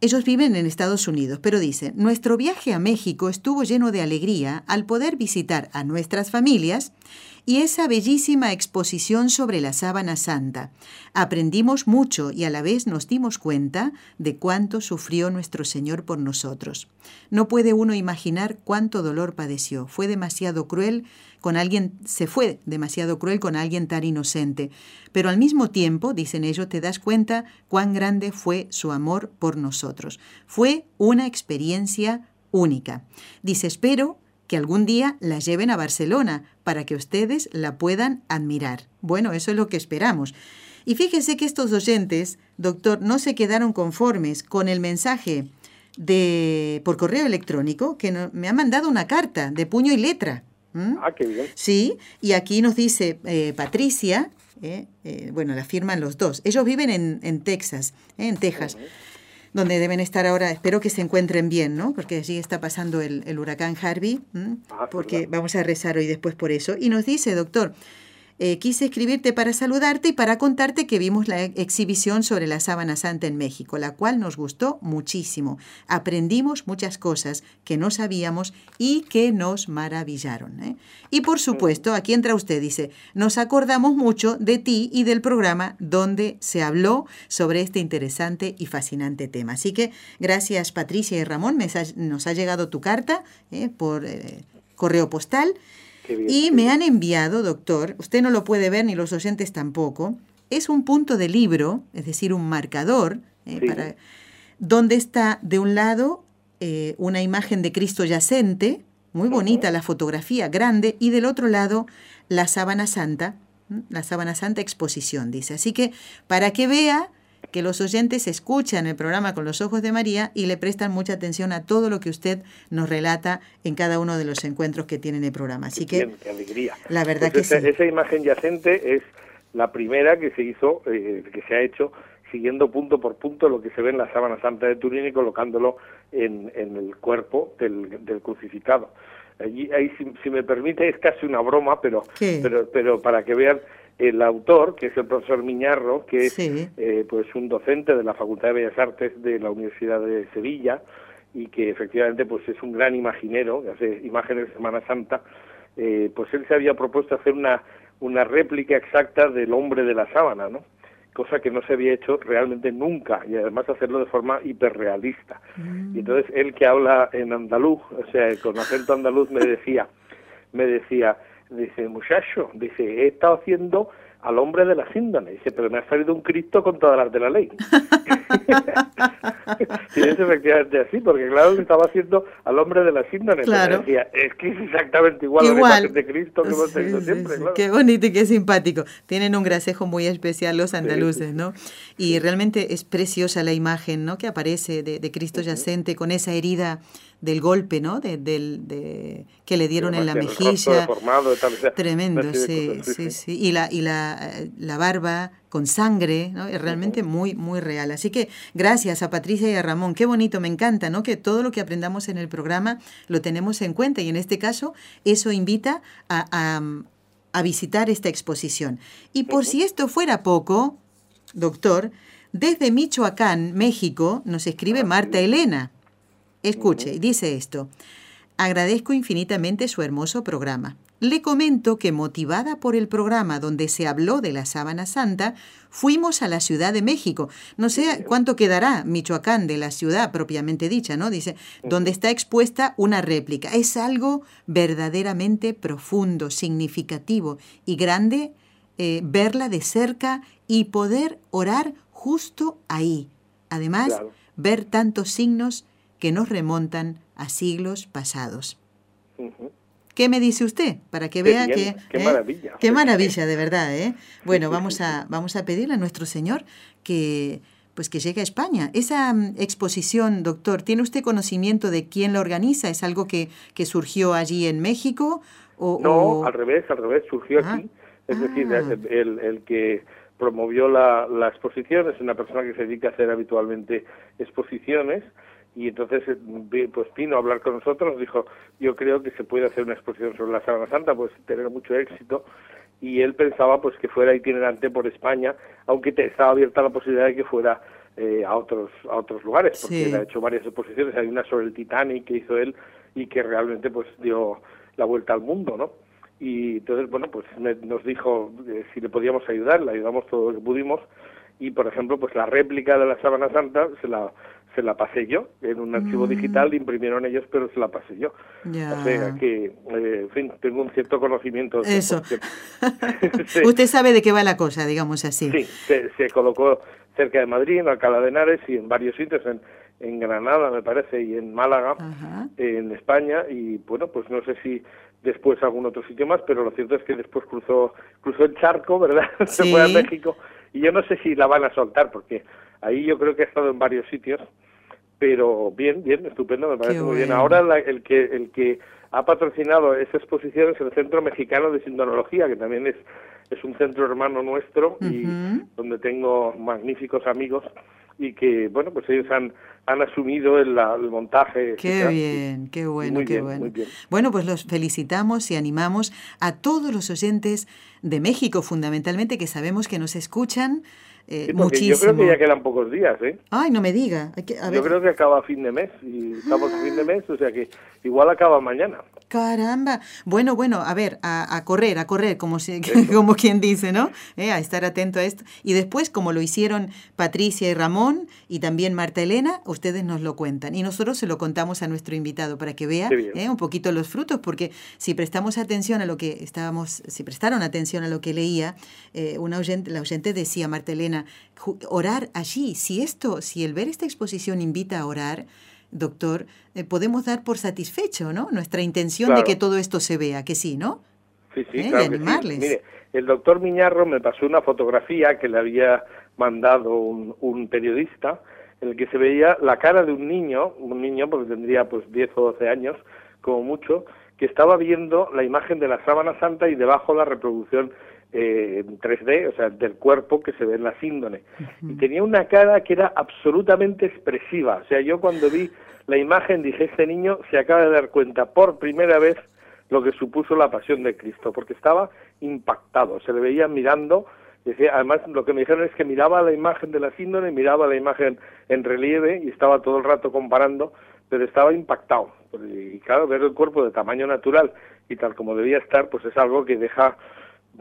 Ellos viven en Estados Unidos, pero dicen, nuestro viaje a México estuvo lleno de alegría al poder visitar a nuestras familias y esa bellísima exposición sobre la sábana santa. Aprendimos mucho y a la vez nos dimos cuenta de cuánto sufrió nuestro Señor por nosotros. No puede uno imaginar cuánto dolor padeció. Fue demasiado cruel con alguien, se fue demasiado cruel con alguien tan inocente. Pero al mismo tiempo, dicen ellos, te das cuenta cuán grande fue su amor por nosotros. Fue una experiencia única. Dice, espero que algún día la lleven a Barcelona para que ustedes la puedan admirar. Bueno, eso es lo que esperamos. Y fíjese que estos oyentes, doctor, no se quedaron conformes con el mensaje de por correo electrónico que me ha mandado una carta de puño y letra. Ah, qué bien. Sí, y aquí nos dice eh, Patricia, eh, eh, bueno, la firman los dos. Ellos viven en, en Texas, en Texas donde deben estar ahora, espero que se encuentren bien, ¿no? Porque allí está pasando el, el huracán Harvey, ah, porque vamos a rezar hoy después por eso. Y nos dice, doctor, eh, quise escribirte para saludarte y para contarte que vimos la exhibición sobre la sábana santa en México, la cual nos gustó muchísimo. Aprendimos muchas cosas que no sabíamos y que nos maravillaron. ¿eh? Y por supuesto, aquí entra usted, dice, nos acordamos mucho de ti y del programa donde se habló sobre este interesante y fascinante tema. Así que gracias Patricia y Ramón, nos ha llegado tu carta ¿eh? por correo postal y me han enviado, doctor, usted no lo puede ver ni los oyentes tampoco, es un punto de libro, es decir, un marcador, eh, para, donde está de un lado eh, una imagen de Cristo yacente, muy bonita la fotografía, grande, y del otro lado la sábana santa, la sábana santa exposición, dice. Así que para que vea que los oyentes escuchan el programa con los ojos de María y le prestan mucha atención a todo lo que usted nos relata en cada uno de los encuentros que tiene en el programa. Así que, qué alegría. La verdad pues que esa, esa imagen yacente es la primera que se hizo, eh, que se ha hecho siguiendo punto por punto lo que se ve en la sábana santa de Turín y colocándolo en, en el cuerpo del, del crucificado. Allí, ahí, si, si, me permite, es casi una broma, pero, pero, pero para que vean el autor, que es el profesor Miñarro, que es eh, pues un docente de la Facultad de Bellas Artes de la Universidad de Sevilla y que efectivamente pues es un gran imaginero, que hace imágenes de Semana Santa, eh, pues él se había propuesto hacer una, una réplica exacta del hombre de la sábana, ¿no? cosa que no se había hecho realmente nunca y además hacerlo de forma hiperrealista. Mm. Y entonces él que habla en andaluz, o sea, con acento andaluz me decía, me decía, Dice, muchacho, dice, he estado haciendo al hombre de la síndrome. Dice, pero me ha salido un Cristo con todas las de la ley. [LAUGHS] y es efectivamente así, porque claro, le estaba haciendo al hombre de la síndrome. Claro. Decía, es que es exactamente igual, igual. a la de Cristo que hemos tenido siempre. Claro. Qué bonito y qué simpático. Tienen un gracejo muy especial los andaluces, ¿no? Y realmente es preciosa la imagen, ¿no? Que aparece de, de Cristo yacente con esa herida del golpe, ¿no? De, del, de, que le dieron en la mejilla. Tremendo, sí, sí, sí, Y la, y la, la barba con sangre, ¿no? Es realmente muy, muy real. Así que gracias a Patricia y a Ramón. Qué bonito, me encanta, ¿no? Que todo lo que aprendamos en el programa lo tenemos en cuenta y en este caso eso invita a, a, a visitar esta exposición. Y por si esto fuera poco, doctor, desde Michoacán, México, nos escribe ah, Marta Elena. Escuche, dice esto. Agradezco infinitamente su hermoso programa. Le comento que motivada por el programa donde se habló de la sábana santa, fuimos a la Ciudad de México. No sé cuánto quedará Michoacán de la ciudad propiamente dicha, ¿no? Dice, donde está expuesta una réplica. Es algo verdaderamente profundo, significativo y grande eh, verla de cerca y poder orar justo ahí. Además, ver tantos signos que nos remontan a siglos pasados. ¿Qué me dice usted? Para que vea que... Qué ¿eh? maravilla. Qué maravilla, de verdad. ¿eh? Bueno, vamos a, vamos a pedirle a nuestro Señor que pues que llegue a España. Esa mm, exposición, doctor, ¿tiene usted conocimiento de quién la organiza? ¿Es algo que, que surgió allí en México? O, no, al revés, al revés, surgió Ah. aquí. Es Ah. decir, el, el que promovió la, la exposición es una persona que se dedica a hacer habitualmente exposiciones y entonces eh, pues vino a hablar con nosotros, dijo, yo creo que se puede hacer una exposición sobre la Sábana Santa, pues tener mucho éxito, y él pensaba pues que fuera itinerante por España, aunque te estaba abierta la posibilidad de que fuera eh, a otros a otros lugares, porque Sí. él ha hecho varias exposiciones, hay una sobre el Titanic que hizo él y que realmente pues dio la vuelta al mundo, ¿no? Y entonces, bueno, pues me- nos dijo eh, si le podíamos ayudar, le ayudamos todo lo que pudimos, y por ejemplo, pues la réplica de la Sábana Santa se la se la pasé yo en un archivo Mm. digital, imprimieron ellos, pero se la pasé yo. Ya. O sea que, eh, en fin, tengo un cierto conocimiento. de Eso. [LAUGHS] Sí. Usted sabe de qué va la cosa, digamos así. Sí, se, se colocó cerca de Madrid, en Alcalá de Henares y en varios sitios, en, en Granada, me parece, y en Málaga, Ajá. en España, y bueno, pues no sé si después algún otro sitio más, pero lo cierto es que después cruzó cruzó el charco, ¿verdad? [LAUGHS] Se fue a México y yo no sé si la van a soltar porque ahí yo creo que ha estado en varios sitios pero bien bien estupendo me parece muy bien ahora el que el que ha patrocinado esa exposición es el Centro Mexicano de Sindonología que también es es un centro hermano nuestro y donde tengo magníficos amigos y que, bueno, pues ellos han, han asumido el, el montaje. Qué bien, qué bueno, qué bueno. Bueno, pues los felicitamos y animamos a todos los oyentes de México, fundamentalmente, que sabemos que nos escuchan eh, muchísimo. Yo creo que ya quedan pocos días, ¿eh? Ay, no me diga. Yo creo que acaba a fin de mes y estamos a fin de mes, o sea que igual acaba mañana. Caramba. Bueno, bueno, a ver, a, correr, a correr, como, [LAUGHS] como quien dice, ¿no? Eh, a estar atento a esto. Y después, como lo hicieron Patricia y Ramón y también Marta Elena, ustedes nos lo cuentan. Y nosotros se lo contamos a nuestro invitado para que vea eh, un poquito los frutos, porque si prestamos atención a lo que estábamos, si prestaron atención a lo que leía, eh, una oyente, la oyente decía, Marta Elena, orar allí, si esto, si el ver esta exposición invita a orar, doctor, eh, podemos dar por satisfecho, ¿no? Nuestra intención de que todo esto se vea, que sí, ¿no? Sí, sí, ¿Eh? claro Mire, el doctor Miñarro me pasó una fotografía que le había mandado un, periodista en el que se veía la cara de un niño, un niño porque tendría pues 10 o 12 años, como mucho, que estaba viendo la imagen de la sábana santa y debajo la reproducción eh, en 3D, o sea, del cuerpo que se ve en la síndone. Y tenía una cara que era absolutamente expresiva. O sea, yo cuando vi la imagen dije, este niño se acaba de dar cuenta por primera vez lo que supuso la pasión de Cristo, porque estaba impactado, se le veía mirando, decía, además lo que me dijeron es que miraba la imagen de la síndrome, miraba la imagen en relieve y estaba todo el rato comparando, pero estaba impactado. Y claro, ver el cuerpo de tamaño natural y tal como debía estar, pues es algo que deja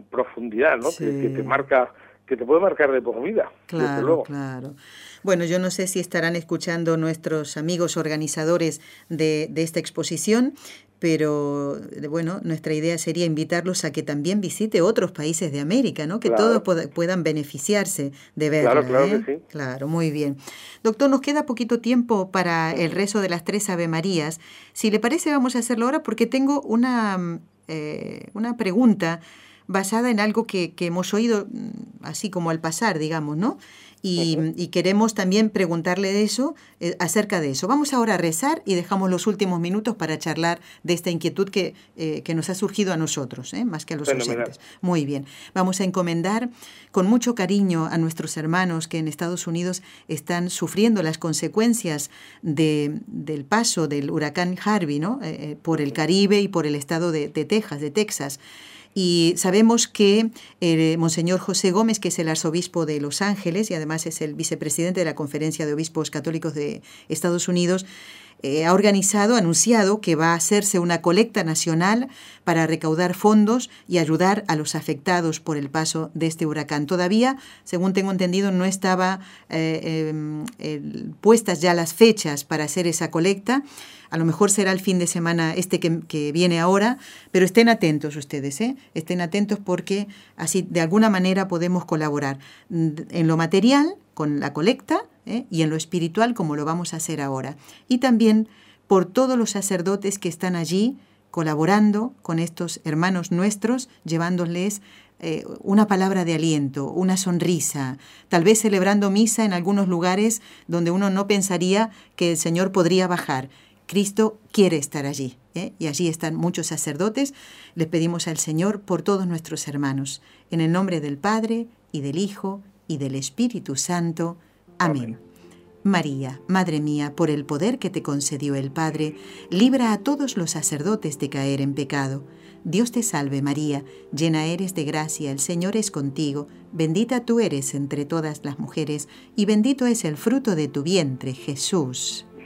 profundidad, ¿no? que, te marca que te puede marcar de por vida. Claro, claro. Bueno, yo no sé si estarán escuchando nuestros amigos organizadores de, de esta exposición, pero bueno, nuestra idea sería invitarlos a que también visite otros países de América, ¿no? Que todos puedan beneficiarse de verla. Claro, claro ¿eh? que sí. Claro, muy bien. Doctor, nos queda poquito tiempo para el rezo de las tres Ave Marías. Si le parece, vamos a hacerlo ahora porque tengo una, eh, una pregunta basada en algo que, que, hemos oído mm, así como al pasar, digamos, ¿no? Y, queremos también preguntarle de eso, eh, acerca de eso. Vamos ahora a rezar y dejamos los últimos minutos para charlar de esta inquietud que, eh, que nos ha surgido a nosotros, ¿eh? más que a los oyentes. Muy bien. Vamos a encomendar con mucho cariño a nuestros hermanos que en Estados Unidos están sufriendo las consecuencias de, del paso del huracán Harvey, ¿no? por el Caribe y por el estado de, de Texas, de Texas. Y sabemos que el Monseñor José Gómez, que es el arzobispo de Los Ángeles y además es el vicepresidente de la Conferencia de Obispos Católicos de Estados Unidos, eh, ha organizado, anunciado que va a hacerse una colecta nacional para recaudar fondos y ayudar a los afectados por el paso de este huracán. Todavía, según tengo entendido, no estaba eh, em, puestas ya las fechas para hacer esa colecta. A lo mejor será el fin de semana este que, viene ahora, pero estén atentos ustedes, ¿eh? estén atentos porque así de alguna manera podemos colaborar en lo material con la colecta ¿eh? y en lo espiritual como lo vamos a hacer ahora. Y también por todos los sacerdotes que están allí colaborando con estos hermanos nuestros, llevándoles eh, una palabra de aliento, una sonrisa, tal vez celebrando misa en algunos lugares donde uno no pensaría que el Señor podría bajar. Cristo quiere estar allí. ¿eh? Y allí están muchos sacerdotes. Les pedimos al Señor por todos nuestros hermanos. En el nombre del Padre, y del Hijo, y del Espíritu Santo. Amén. María, Madre mía, por el poder que te concedió el Padre, libra a todos los sacerdotes de caer en pecado. Dios te salve María, llena eres de gracia, el Señor es contigo, bendita tú eres entre todas las mujeres, y bendito es el fruto de tu vientre, Jesús.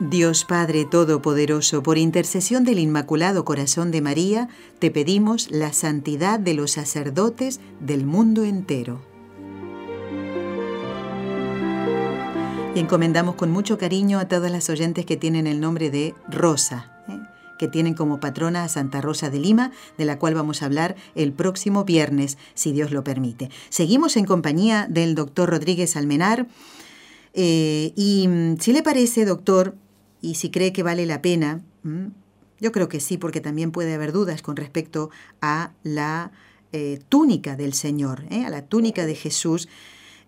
Dios Padre Todopoderoso, por intercesión del Inmaculado Corazón de María, te pedimos la santidad de los sacerdotes del mundo entero. Y encomendamos con mucho cariño a todas las oyentes que tienen el nombre de Rosa, ¿eh? que tienen como patrona a Santa Rosa de Lima, de la cual vamos a hablar el próximo viernes, si Dios lo permite. Seguimos en compañía del doctor Rodríguez Almenar. Eh, y mm, si le parece, doctor, y si cree que vale la pena, yo creo que sí, porque también puede haber dudas con respecto a la eh, túnica del Señor, ¿eh? a la túnica de Jesús,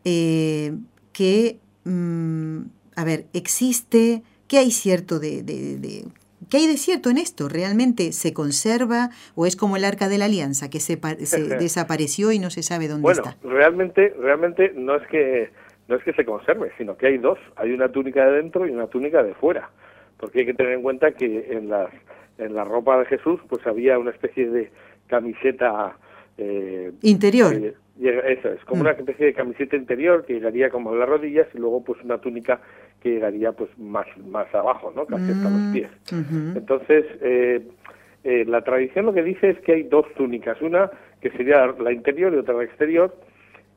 eh, que, mm, a ver, existe, ¿qué hay cierto de, de, ¿Qué hay de cierto en esto? ¿Realmente se conserva o es como el arca de la alianza que se, [LAUGHS] desapareció y no se sabe dónde está? Bueno, realmente, realmente no es que no es que se conserve, sino que hay dos. Hay una túnica de dentro y una túnica de fuera. Porque hay que tener en cuenta que en, las, en la ropa de Jesús pues había una especie de camiseta... Eh, interior. eso es, como mm. una especie de camiseta interior que llegaría como a las rodillas y luego pues una túnica que llegaría pues más, más abajo, ¿no? Casi hasta los mm, pies. Entonces, eh, eh, la tradición lo que dice es que hay dos túnicas, una que sería la interior y otra la exterior,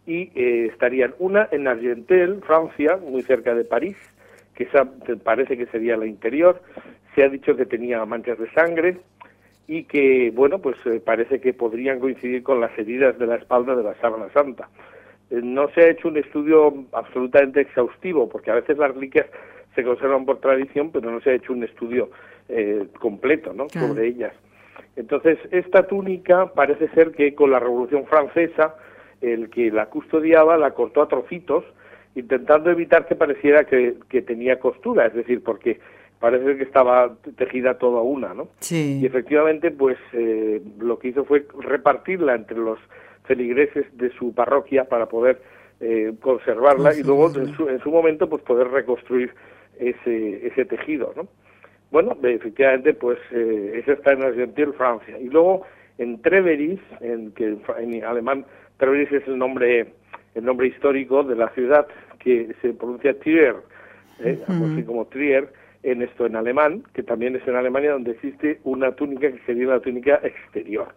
y eh, estarían una en Argentel, Francia, muy cerca de París, que esa parece que sería la interior. Se ha dicho que tenía manchas de sangre y que, bueno, pues eh, parece que podrían coincidir con las heridas de la espalda de la sábana santa. Eh, no se ha hecho un estudio absolutamente exhaustivo, porque a veces las reliquias se conservan por tradición, pero no se ha hecho un estudio completo ¿no? sobre ellas. Entonces, esta túnica parece ser que con la Revolución Francesa el que la custodiaba la cortó a trocitos, intentando evitar que pareciera que, tenía costura, es decir, porque parece que estaba tejida toda una, ¿no? Sí. Y efectivamente, pues eh, lo que hizo fue repartirla entre los feligreses de su parroquia para poder eh, conservarla y luego en su, en su, momento pues poder reconstruir ese, ese tejido, ¿no? Bueno, efectivamente, pues eh, eso está en Argentina, Francia. Y luego en Treveris, en que en alemán Treveris es el nombre el nombre histórico de la ciudad que se pronuncia Trier, ¿eh? así como Trier, en esto en alemán, que también es en Alemania donde existe una túnica que sería la túnica exterior,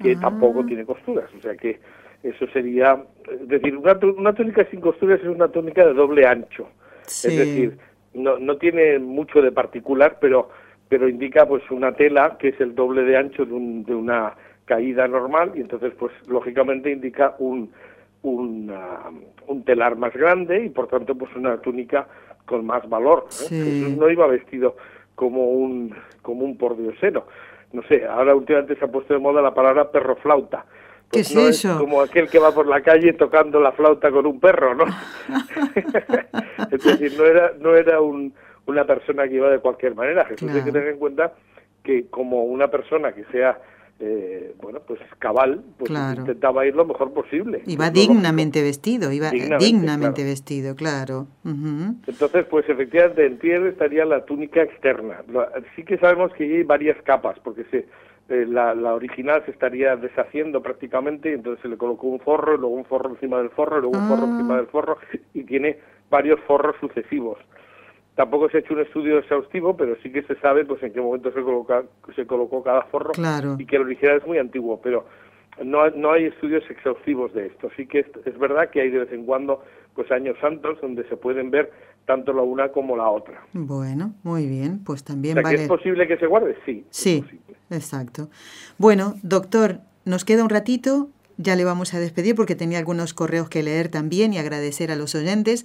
que ah. tampoco tiene costuras, o sea que eso sería, es decir, una, una túnica sin costuras es una túnica de doble ancho, es decir, no, no tiene mucho de particular, pero pero indica pues una tela que es el doble de ancho de, un, de una caída normal y entonces pues lógicamente indica un, un, un telar más grande y por tanto pues una túnica con más valor. ¿eh? Jesús no iba vestido como un como un pordiosero. No sé, ahora últimamente se ha puesto de moda la palabra perro flauta. ¿Qué pues es eso? Es como aquel que va por la calle tocando la flauta con un perro, ¿no? [LAUGHS] es decir, no era no era un, una persona que iba de cualquier manera. Jesús tiene que tener en cuenta que como una persona que sea eh, bueno, pues cabal, pues intentaba ir lo mejor posible. Iba dignamente vestido, iba dignamente, vestido, claro. Entonces, pues efectivamente en tierra estaría la túnica externa. Sí que sabemos que hay varias capas, porque se, eh, la, original se estaría deshaciendo prácticamente, y entonces se le colocó un forro, luego un forro encima del forro, luego un forro encima ah. del forro, y tiene varios forros sucesivos. Tampoco se ha hecho un estudio exhaustivo, pero sí que se sabe pues en qué momento se, coloca, se colocó cada forro y que el original es muy antiguo, pero no, no hay estudios exhaustivos de esto. Sí que es, verdad que hay de vez en cuando pues años santos donde se pueden ver tanto la una como la otra. Bueno, muy bien, pues también vale. ¿Es posible que se guarde? Sí. Sí, exacto. Bueno, doctor, nos queda un ratito, ya le vamos a despedir porque tenía algunos correos que leer también y agradecer a los oyentes.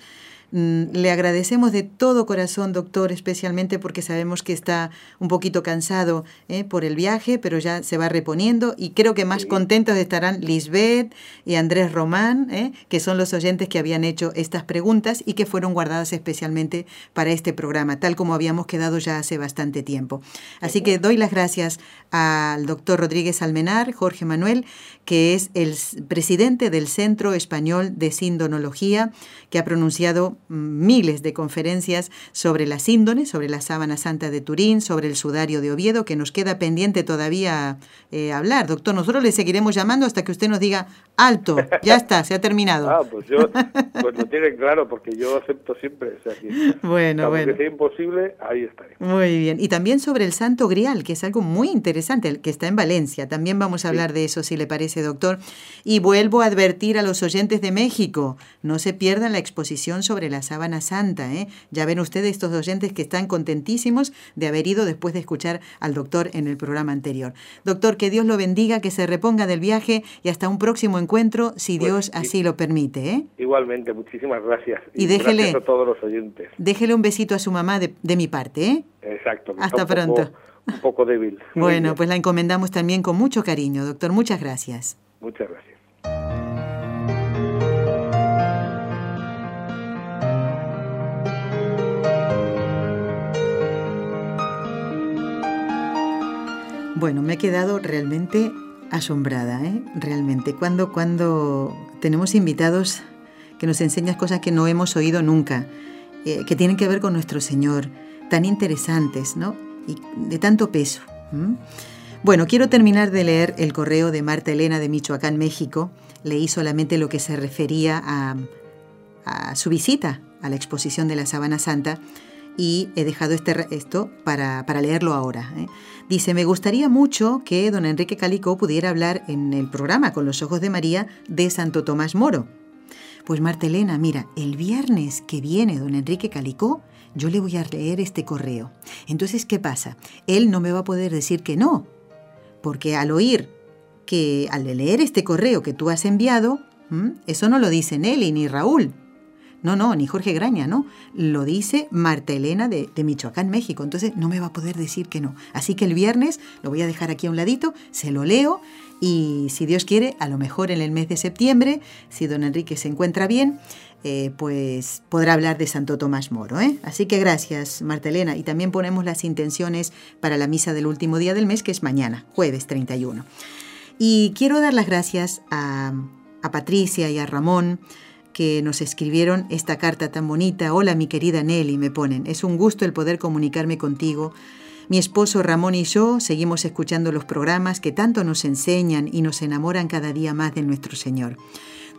Mm, le agradecemos de todo corazón, doctor, especialmente porque sabemos que está un poquito cansado ¿eh? por el viaje, pero ya se va reponiendo y creo que más contentos estarán Lisbeth y Andrés Román, ¿eh? que son los oyentes que habían hecho estas preguntas y que fueron guardadas especialmente para este programa, tal como habíamos quedado ya hace bastante tiempo. Así que doy las gracias al doctor Rodríguez Almenar, Jorge Manuel, que es el presidente del Centro Español de Sindonología, que ha pronunciado miles de conferencias sobre la síndone, sobre la sábana santa de Turín, sobre el sudario de Oviedo, que nos queda pendiente todavía eh, hablar. Doctor, nosotros le seguiremos llamando hasta que usted nos diga, alto, ya está, se ha terminado. Ah, pues yo, pues lo tiene claro, porque yo acepto siempre. O [LAUGHS] bueno, bueno. que sea imposible, ahí estaré. Muy bien. Y también sobre el Santo Grial, que es algo muy interesante, que está en Valencia. También vamos a hablar de eso, si le parece, doctor. Y vuelvo a advertir a los oyentes de México, no se pierdan la exposición sobre la sábana santa. ¿eh? Ya ven ustedes estos oyentes que están contentísimos de haber ido después de escuchar al doctor en el programa anterior. Doctor, que Dios lo bendiga, que se reponga del viaje y hasta un próximo encuentro, si Dios así lo permite. ¿eh? Igualmente, muchísimas gracias. Y, déjele, gracias a todos los oyentes. Déjele un besito a su mamá de, de mi parte. ¿eh? Exacto. Hasta pronto. un poco débil. [LAUGHS] bueno, pues la encomendamos también con mucho cariño, doctor. Muchas gracias. Muchas gracias. Bueno, me he quedado realmente asombrada, ¿eh? realmente. Cuando, cuando tenemos invitados que nos enseñan cosas que no hemos oído nunca, eh, que tienen que ver con nuestro Señor, tan interesantes, ¿no? Y de tanto peso. Bueno, quiero terminar de leer el correo de Marta Elena de Michoacán, México. Leí solamente lo que se refería a, a su visita a la exposición de la Sabana Santa y he dejado este, esto para, para leerlo ahora. ¿eh? Dice, me gustaría mucho que don Enrique Calicó pudiera hablar en el programa Con los Ojos de María de Santo Tomás Moro. Pues Marta Elena, mira, el viernes que viene don Enrique Calicó, yo le voy a leer este correo. Entonces, ¿qué pasa? Él no me va a poder decir que no, porque al oír que al leer este correo que tú has enviado, eso no lo dice Nelly ni Raúl, no, no, ni Jorge Graña, ¿no? Lo dice Marta Elena de, Michoacán, México. Entonces no me va a poder decir que no. Así que el viernes lo voy a dejar aquí a un ladito, se lo leo y si Dios quiere, a lo mejor en el mes de septiembre, si don Enrique se encuentra bien, eh, pues podrá hablar de Santo Tomás Moro. ¿eh? Así que gracias, Marta Elena. Y también ponemos las intenciones para la misa del último día del mes, que es mañana, jueves 31. Y quiero dar las gracias a, a Patricia y a Ramón que nos escribieron esta carta tan bonita. Hola mi querida Nelly, me ponen. Es un gusto el poder comunicarme contigo. Mi esposo Ramón y yo seguimos escuchando los programas que tanto nos enseñan y nos enamoran cada día más de nuestro Señor.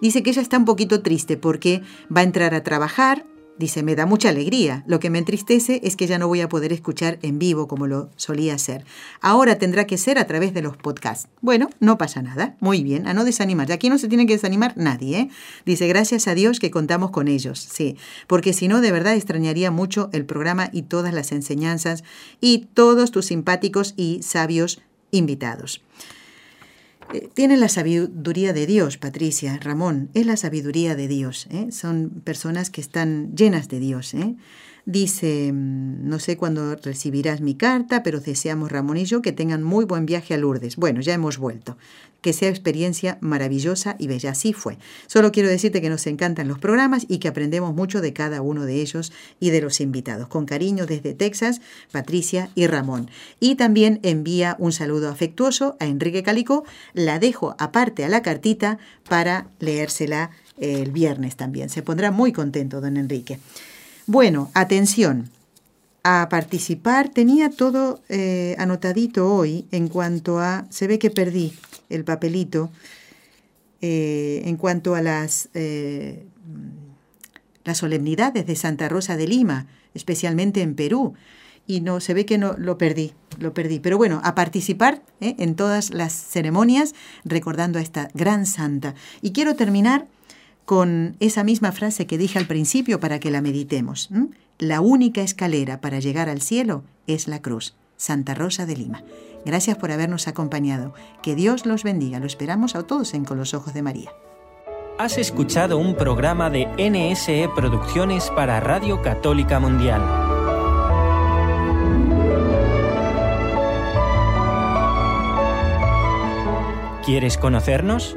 Dice que ella está un poquito triste porque va a entrar a trabajar, Dice, me da mucha alegría. Lo que me entristece es que ya no voy a poder escuchar en vivo como lo solía hacer. Ahora tendrá que ser a través de los podcasts. Bueno, no pasa nada. Muy bien, a no desanimar. Aquí no se tiene que desanimar nadie. ¿eh? Dice, gracias a Dios que contamos con ellos. Sí, porque si no, de verdad extrañaría mucho el programa y todas las enseñanzas y todos tus simpáticos y sabios invitados. Eh, tienen la sabiduría de Dios, Patricia, Ramón, es la sabiduría de Dios. ¿eh? Son personas que están llenas de Dios. ¿eh? Dice, mm, no sé cuándo recibirás mi carta, pero deseamos Ramón y yo que tengan muy buen viaje a Lourdes. Bueno, ya hemos vuelto. Que sea experiencia maravillosa y bella. Así fue. Solo quiero decirte que nos encantan los programas y que aprendemos mucho de cada uno de ellos y de los invitados. Con cariño desde Texas, Patricia y Ramón. Y también envía un saludo afectuoso a Enrique Calico. La dejo aparte a la cartita para leérsela el viernes también. Se pondrá muy contento, don Enrique. Bueno, atención. A participar tenía todo eh, anotadito hoy en cuanto a... Se ve que perdí el papelito. Eh, en cuanto a las, eh, las solemnidades de Santa Rosa de Lima, especialmente en Perú. Y no, se ve que no lo perdí, lo perdí. Pero bueno, a participar en todas las ceremonias recordando a esta gran santa. Y quiero terminar con esa misma frase que dije al principio para que la meditemos. La única escalera para llegar al cielo es la cruz. Santa Rosa de Lima. Gracias por habernos acompañado. Que Dios los bendiga. Lo esperamos a todos en Con los Ojos de María. Has escuchado un programa de NSE Producciones para Radio Católica Mundial. ¿Quieres conocernos?